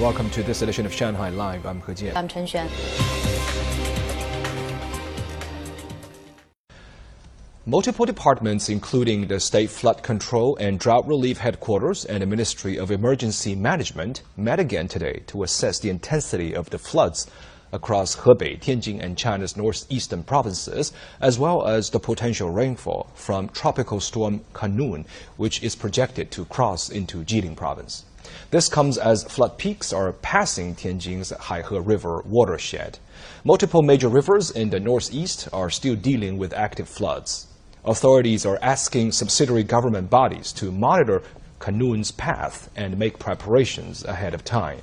Welcome to this edition of Shanghai Live. I'm He Jian. I'm Chen Xuan. Multiple departments, including the State Flood Control and Drought Relief Headquarters and the Ministry of Emergency Management, met again today to assess the intensity of the floods across Hebei, Tianjin, and China's northeastern provinces, as well as the potential rainfall from Tropical Storm Khanun, which is projected to cross into Jilin province. This comes as flood peaks are passing Tianjin's Haihe River watershed. Multiple major rivers in the northeast are still dealing with active floods. Authorities are asking subsidiary government bodies to monitor Khanun's path and make preparations ahead of time.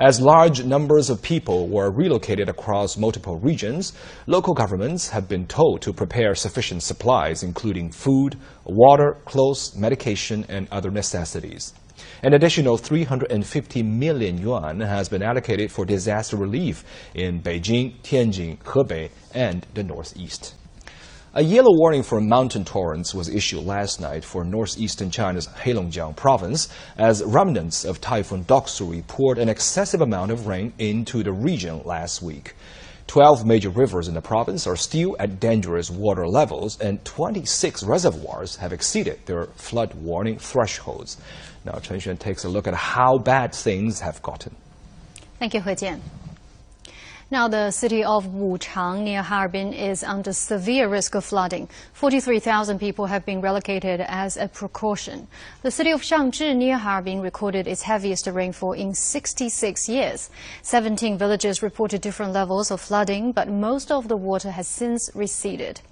As large numbers of people were relocated across multiple regions, local governments have been told to prepare sufficient supplies, including food, water, clothes, medication, and other necessities. An additional 350 million yuan has been allocated for disaster relief in Beijing, Tianjin, Hebei, and the Northeast. A yellow warning for mountain torrents was issued last night for northeastern China's Heilongjiang province as remnants of Typhoon Doksuri poured an excessive amount of rain into the region last week. 12 major rivers in the province are still at dangerous water levels, and 26 reservoirs have exceeded their flood warning thresholds. Now, Chen Xuan takes a look at how bad things have gotten. Thank you, He Jian. Now, the city of Wuchang near Harbin is under severe risk of flooding. 43,000 people have been relocated as a precaution. The city of Shangzhi near Harbin recorded its heaviest rainfall in 66 years. 17 villages reported different levels of flooding, but most of the water has since receded.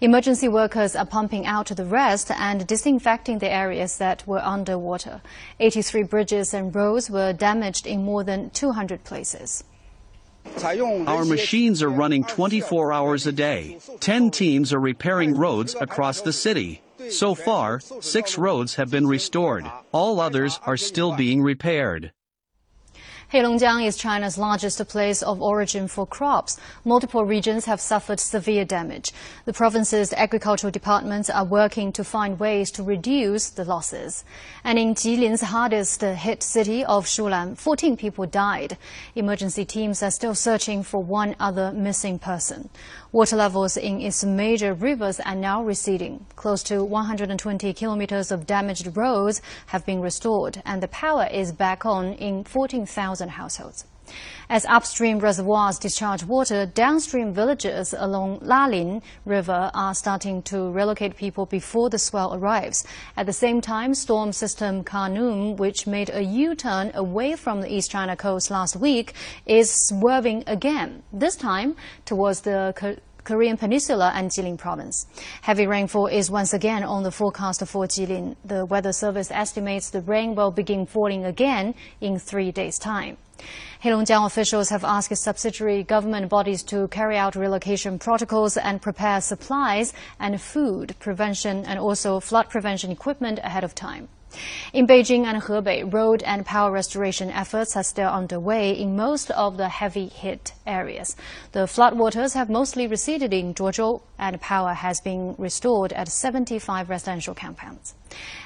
Emergency workers are pumping out the rest and disinfecting the areas that were underwater. 83 bridges and roads were damaged in more than 200 places. Our machines are running 24 hours a day. 10 teams are repairing roads across the city. So far, six roads have been restored. All others are still being repaired. Heilongjiang is China's largest place of origin for crops. Multiple regions have suffered severe damage. The province's agricultural departments are working to find ways to reduce the losses. And in Jilin's hardest hit city of Shulan, 14 people died. Emergency teams are still searching for one other missing person. Water levels in its major rivers are now receding. Close to 120 kilometers of damaged roads have been restored, and the power is back on in 14,000 households. As upstream reservoirs discharge water, downstream villages along Lalin River are starting to relocate people before the swell arrives. At the same time, storm system Khanun, which made a U-turn away from the East China coast last week, is swerving again, this time towards the Korean Peninsula and Jilin province. Heavy rainfall is once again on the forecast for Jilin. The Weather Service estimates the rain will begin falling again in three days' time. Heilongjiang officials have asked subsidiary government bodies to carry out relocation protocols and prepare supplies and food prevention and also flood prevention equipment ahead of time. In Beijing and Hebei, road and power restoration efforts are still underway in most of the heavy hit areas. The floodwaters have mostly receded in Zhuozhou, and power has been restored at 75 residential compounds.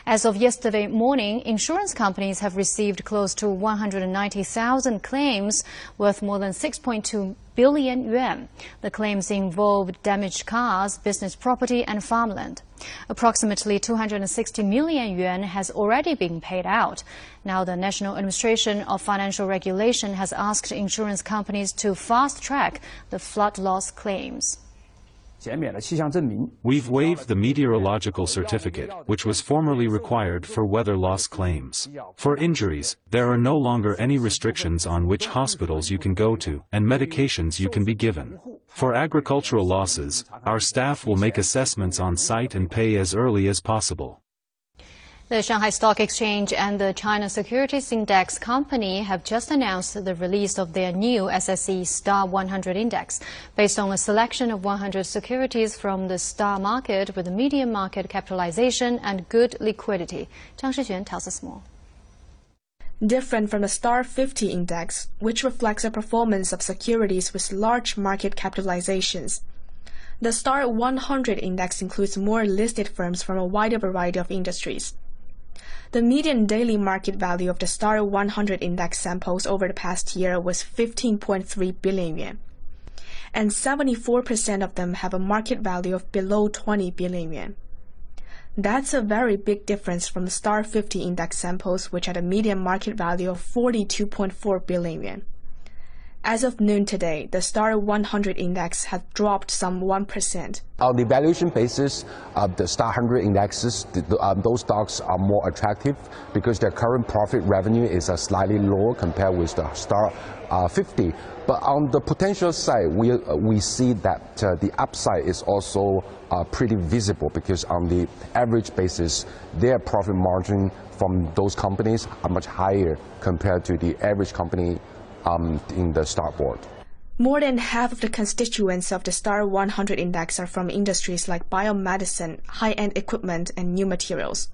As of yesterday morning, insurance companies have received close to 190,000 claims worth more than 6.2 billion yuan. The claims involved damaged cars, business property, and farmland. Approximately 260 million yuan has already been paid out. Now, the National Administration of Financial Regulation has asked insurance companies to fast track the flood loss claims. We've waived the meteorological certificate, which was formerly required for weather loss claims. For injuries, there are no longer any restrictions on which hospitals you can go to and medications you can be given. For agricultural losses, our staff will make assessments on site and pay as early as possible. The Shanghai Stock Exchange and the China Securities Index Company have just announced the release of their new SSE Star 100 Index, based on a selection of 100 securities from the star market with medium market capitalization and good liquidity. Zhang Shixuan tells us more. Different from the Star 50 Index, which reflects the performance of securities with large market capitalizations. The Star 100 Index includes more listed firms from a wider variety of industries. The median daily market value of the Star 100 index samples over the past year was 15.3 billion yuan. And 74% of them have a market value of below 20 billion yuan. That's a very big difference from the Star 50 index samples, which had a median market value of 42.4 billion yuan. As of noon today, the Star 100 index has dropped some 1%. On the valuation basis, uh, the Star 100 indexes, the, the, um, those stocks are more attractive because their current profit revenue is uh, slightly lower compared with the Star uh, 50. But on the potential side, we, uh, we see that uh, the upside is also uh, pretty visible because on the average basis, their profit margin from those companies are much higher compared to the average company um, in the Star board. More than half of the constituents of the Star 100 index are from industries like biomedicine, high-end equipment, and new materials.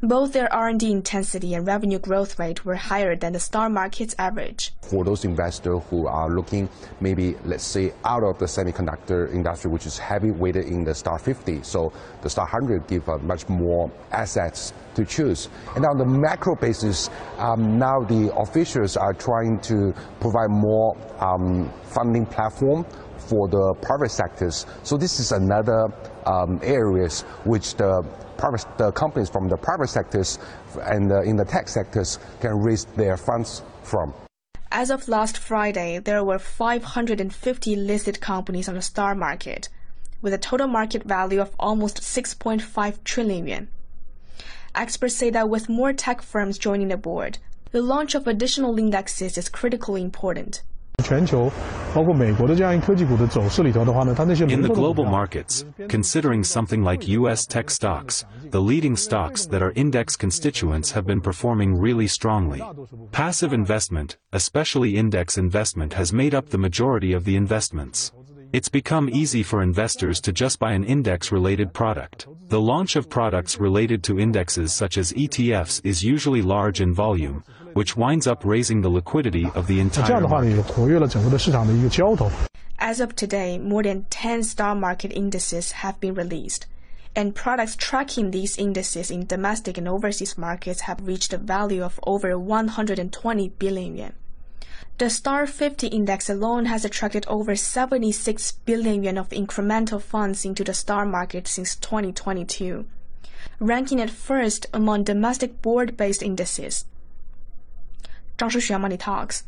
Both their R&D intensity and revenue growth rate were higher than the star market's average. For those investors who are looking maybe, let's say, out of the semiconductor industry, which is heavy weighted in the star 50, so the star 100 give uh, much more assets to choose. And on the macro basis, um, now the officials are trying to provide more um, funding platform for the private sectors. So this is another um, areas which the private, the companies from the private sectors and uh, in the tech sectors can raise their funds from. As of last Friday, there were 550 listed companies on the star market, with a total market value of almost 6.5 trillion yuan. Experts say that with more tech firms joining the board, the launch of additional indexes is critically important. In the global markets, considering something like US tech stocks, the leading stocks that are index constituents have been performing really strongly. Passive investment, especially index investment has made up the majority of the investments. It's become easy for investors to just buy an index-related product. The launch of products related to indexes such as ETFs is usually large in volume, which winds up raising the liquidity of the entire market. As of today, more than 10 star market indices have been released, and products tracking these indices in domestic and overseas markets have reached a value of over 120 billion yuan. The Star 50 index alone has attracted over 76 billion yuan of incremental funds into the star market since 2022, ranking at first among domestic board-based indices. 张诗璇 Money Talks。